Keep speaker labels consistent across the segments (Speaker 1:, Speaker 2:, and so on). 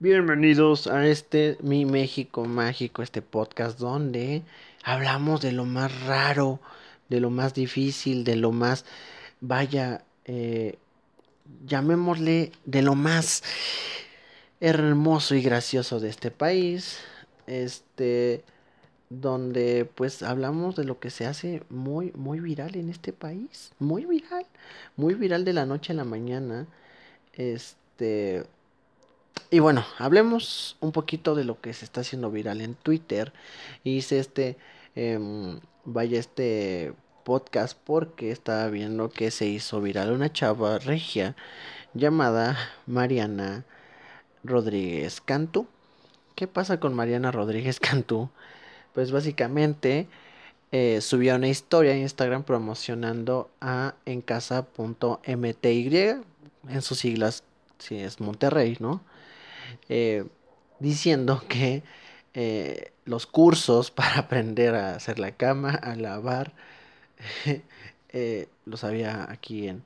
Speaker 1: Bienvenidos a este Mi México Mágico, este podcast donde hablamos de lo más raro, de lo más difícil, de lo más, vaya, eh, llamémosle, de lo más hermoso y gracioso de este país. Este, donde pues hablamos de lo que se hace muy, muy viral en este país. Muy viral, muy viral de la noche a la mañana. Este y bueno, hablemos un poquito de lo que se está haciendo viral en Twitter. Hice este, em, vaya este podcast porque estaba viendo que se hizo viral una chava regia llamada Mariana Rodríguez Cantú. ¿Qué pasa con Mariana Rodríguez Cantú? Pues básicamente eh, subió una historia en Instagram promocionando a encasa.mty en sus siglas, si es Monterrey, ¿no? Eh, diciendo que eh, los cursos para aprender a hacer la cama, a lavar, eh, los había aquí en,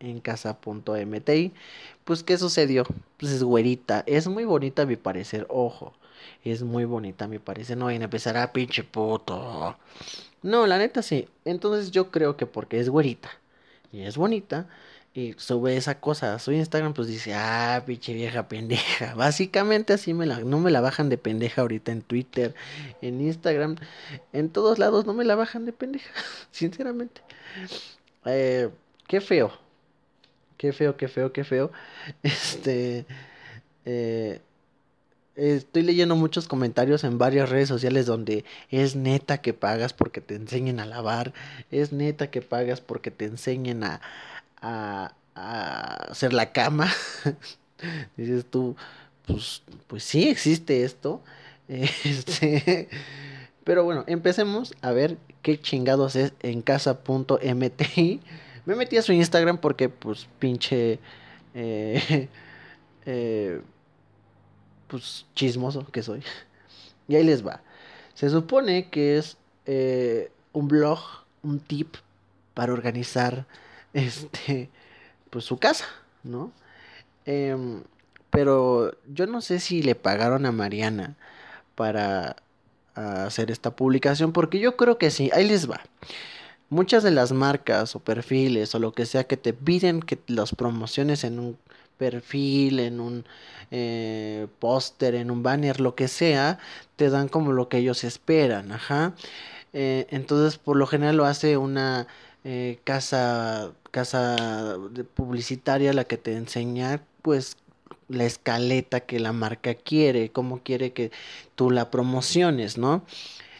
Speaker 1: en casa.mti. Pues, ¿qué sucedió? Pues es güerita. Es muy bonita a mi parecer, ojo. Es muy bonita a mi parecer. No vayan a empezar a ah, pinche puto. No, la neta sí. Entonces yo creo que porque es güerita y es bonita, y sube esa cosa su Instagram, pues dice, ah, pinche vieja pendeja. Básicamente así me la, no me la bajan de pendeja ahorita en Twitter, en Instagram, en todos lados no me la bajan de pendeja, sinceramente. Eh, qué feo, qué feo, qué feo, qué feo. Este, eh, estoy leyendo muchos comentarios en varias redes sociales donde es neta que pagas porque te enseñen a lavar, es neta que pagas porque te enseñen a a, hacer la cama. Dices tú, pues, pues sí existe esto. Este, pero bueno, empecemos a ver qué chingados es en casa.mti. Me metí a su Instagram porque, pues, pinche. Eh, eh, pues chismoso que soy. Y ahí les va. Se supone que es eh, un blog, un tip para organizar este, pues su casa, ¿no? Em, pero yo no sé si le pagaron a Mariana para hacer esta publicación, porque yo creo que sí, ahí les va. Muchas de las marcas o perfiles o lo que sea que te piden que las promociones en un perfil, en un eh, póster, en un banner, lo que sea, te dan como lo que ellos esperan, ajá. Eh, entonces, por lo general lo hace una eh, casa, casa publicitaria la que te enseña pues la escaleta que la marca quiere, cómo quiere que tú la promociones, ¿no?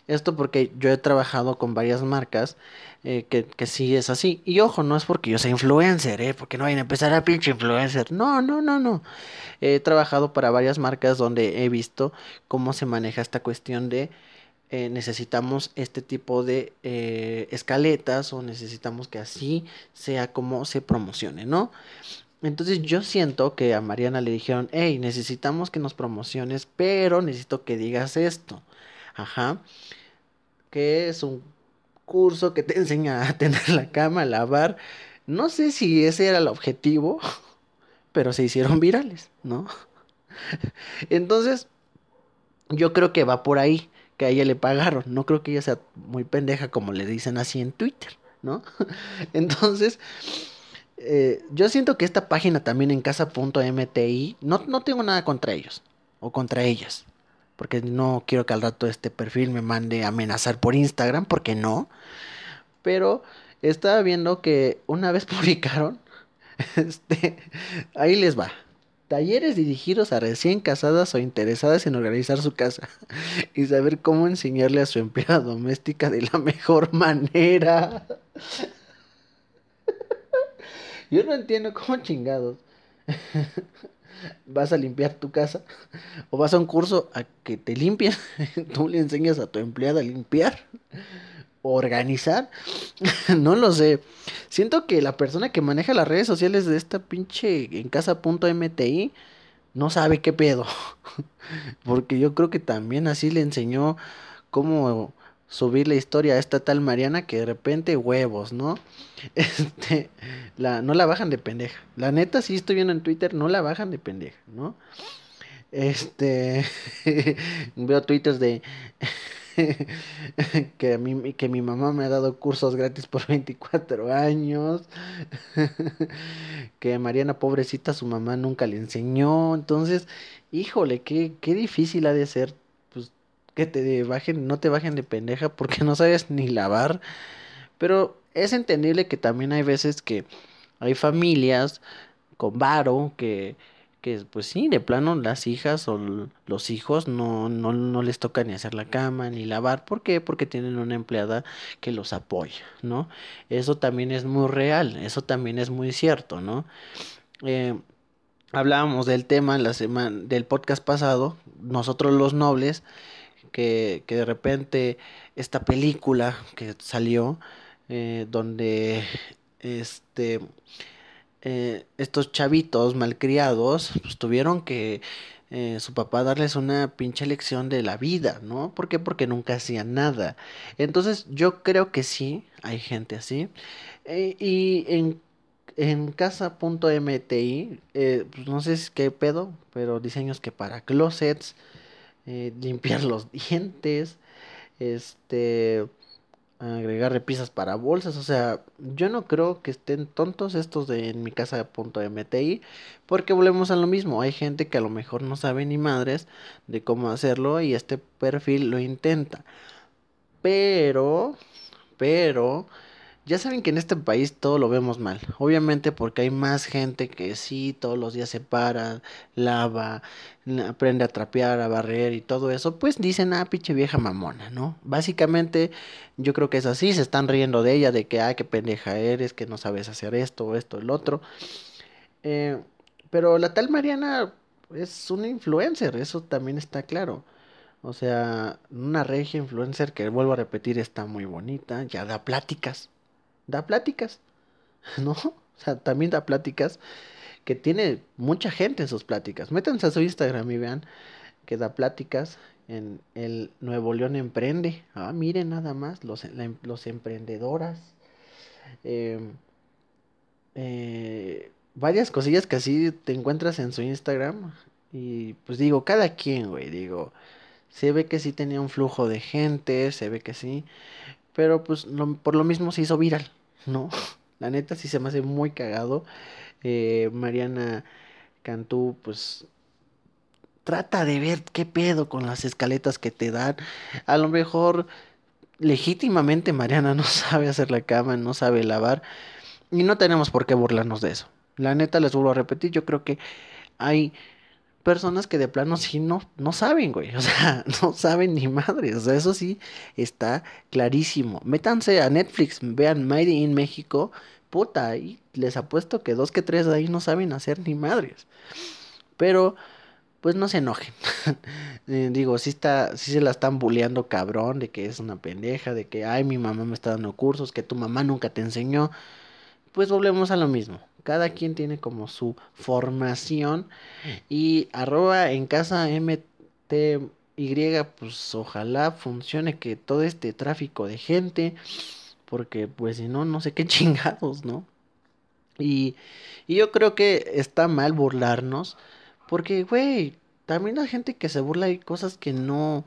Speaker 1: Esto porque yo he trabajado con varias marcas eh, que, que, sí es así. Y ojo, no es porque yo sea influencer, ¿eh? Porque no vayan a empezar a pinche influencer. No, no, no, no. He trabajado para varias marcas donde he visto cómo se maneja esta cuestión de eh, necesitamos este tipo de eh, escaletas o necesitamos que así sea como se promocione, ¿no? Entonces yo siento que a Mariana le dijeron, hey, necesitamos que nos promociones, pero necesito que digas esto. Ajá. Que es un curso que te enseña a tener la cama, a lavar. No sé si ese era el objetivo, pero se hicieron virales, ¿no? Entonces, yo creo que va por ahí que a ella le pagaron. No creo que ella sea muy pendeja como le dicen así en Twitter, ¿no? Entonces, eh, yo siento que esta página también en casa.mti, no, no tengo nada contra ellos o contra ellas. Porque no quiero que al rato este perfil me mande amenazar por Instagram, porque no. Pero estaba viendo que una vez publicaron, este, ahí les va. Talleres dirigidos a recién casadas o interesadas en organizar su casa y saber cómo enseñarle a su empleada doméstica de la mejor manera. Yo no entiendo cómo chingados. Vas a limpiar tu casa o vas a un curso a que te limpien. Tú le enseñas a tu empleada a limpiar organizar. no lo sé. Siento que la persona que maneja las redes sociales de esta pinche en casa.mti no sabe qué pedo. Porque yo creo que también así le enseñó cómo subir la historia a esta tal Mariana que de repente huevos, ¿no? Este, la, no la bajan de pendeja. La neta, si estoy viendo en Twitter, no la bajan de pendeja, ¿no? Este, veo twitters de que, a mí, que mi mamá me ha dado cursos gratis por 24 años. que Mariana, pobrecita, su mamá nunca le enseñó. Entonces, híjole, qué, qué difícil ha de ser. Pues que te bajen, no te bajen de pendeja porque no sabes ni lavar. Pero es entendible que también hay veces que hay familias con varo que que pues sí, de plano las hijas o los hijos no, no, no les toca ni hacer la cama ni lavar. ¿Por qué? Porque tienen una empleada que los apoya, ¿no? Eso también es muy real, eso también es muy cierto, ¿no? Eh, hablábamos del tema la semana, del podcast pasado, nosotros los nobles, que, que de repente esta película que salió, eh, donde este eh, estos chavitos malcriados pues tuvieron que eh, su papá darles una pinche lección de la vida, ¿no? ¿Por qué? Porque nunca hacían nada. Entonces yo creo que sí, hay gente así. Eh, y en, en casa.mti, pues no sé qué pedo, pero diseños que para closets, limpiar los dientes, este agregar repisas para bolsas. O sea, yo no creo que estén tontos estos de en mi casa .mti porque volvemos a lo mismo. Hay gente que a lo mejor no sabe ni madres de cómo hacerlo y este perfil lo intenta. Pero, pero ya saben que en este país todo lo vemos mal. Obviamente porque hay más gente que sí, todos los días se para, lava, aprende a trapear, a barrer y todo eso. Pues dicen, ah, pinche vieja mamona, ¿no? Básicamente yo creo que es así. Se están riendo de ella, de que, ah, qué pendeja eres, que no sabes hacer esto, esto, el otro. Eh, pero la tal Mariana es una influencer, eso también está claro. O sea, una regia influencer que vuelvo a repetir está muy bonita, ya da pláticas da pláticas, ¿no? O sea, también da pláticas que tiene mucha gente en sus pláticas. Métanse a su Instagram y vean que da pláticas en el Nuevo León Emprende. Ah, miren nada más, los, los emprendedoras. Em, eh, varias cosillas que así te encuentras en su Instagram. Y pues digo, cada quien, güey, digo, se ve que sí tenía un flujo de gente, se ve que sí. Pero pues por lo mismo se hizo viral, ¿no? La neta sí se me hace muy cagado. Eh, Mariana Cantú, pues trata de ver qué pedo con las escaletas que te dan. A lo mejor legítimamente Mariana no sabe hacer la cama, no sabe lavar. Y no tenemos por qué burlarnos de eso. La neta les vuelvo a repetir, yo creo que hay personas que de plano sí no, no saben, güey. O sea, no saben ni madre. O sea, eso sí está clarísimo. Métanse a Netflix, vean Made in México. Puta, y les apuesto que dos que tres de ahí no saben hacer ni madres. Pero, pues no se enojen. Eh, digo, sí, está, sí se la están bulleando cabrón de que es una pendeja, de que, ay, mi mamá me está dando cursos, que tu mamá nunca te enseñó. Pues volvemos a lo mismo cada quien tiene como su formación y arroba en casa MTY, pues ojalá funcione que todo este tráfico de gente, porque pues si no, no sé qué chingados, ¿no? Y, y yo creo que está mal burlarnos, porque, güey, también hay gente que se burla y cosas que no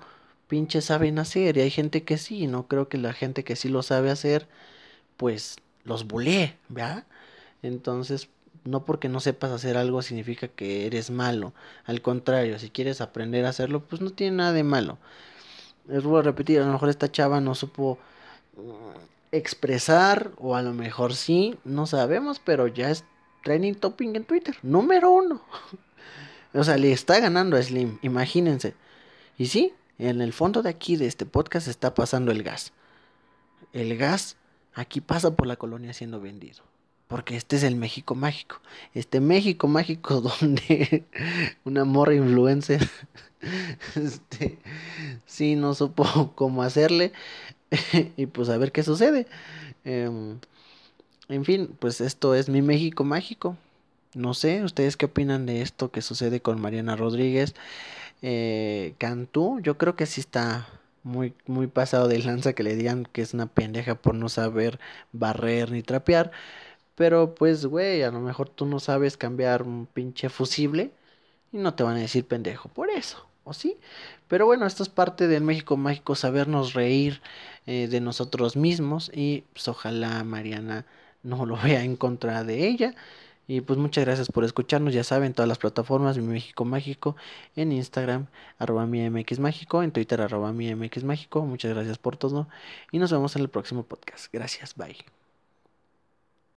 Speaker 1: pinche saben hacer, y hay gente que sí, no creo que la gente que sí lo sabe hacer, pues los bulee, ¿verdad? Entonces, no porque no sepas hacer algo significa que eres malo. Al contrario, si quieres aprender a hacerlo, pues no tiene nada de malo. Les voy a repetir, a lo mejor esta chava no supo mm, expresar, o a lo mejor sí, no sabemos, pero ya es training topping en Twitter, número uno. o sea, le está ganando a Slim, imagínense. Y sí, en el fondo de aquí, de este podcast, está pasando el gas. El gas aquí pasa por la colonia siendo vendido porque este es el México mágico. Este México mágico donde una morra influencer este, sí no supo cómo hacerle y pues a ver qué sucede. Em, en fin, pues esto es mi México mágico. No sé, ¿ustedes qué opinan de esto que sucede con Mariana Rodríguez? Eh, Cantú, yo creo que sí está muy, muy pasado de lanza que le digan que es una pendeja por no saber barrer ni trapear. Pero pues, güey, a lo mejor tú no sabes cambiar un pinche fusible. y no te van a decir pendejo por eso, ¿o sí? Pero bueno, esto es parte del México Mágico, sabernos reír eh, de nosotros mismos y pues ojalá Mariana no lo vea en contra de ella. Y pues muchas gracias por escucharnos, ya saben, todas las plataformas, mi México Mágico, en Instagram, arroba mi MX Mágico, en Twitter, arroba mi MX Mágico, muchas gracias por todo y nos vemos en el próximo podcast. Gracias, bye.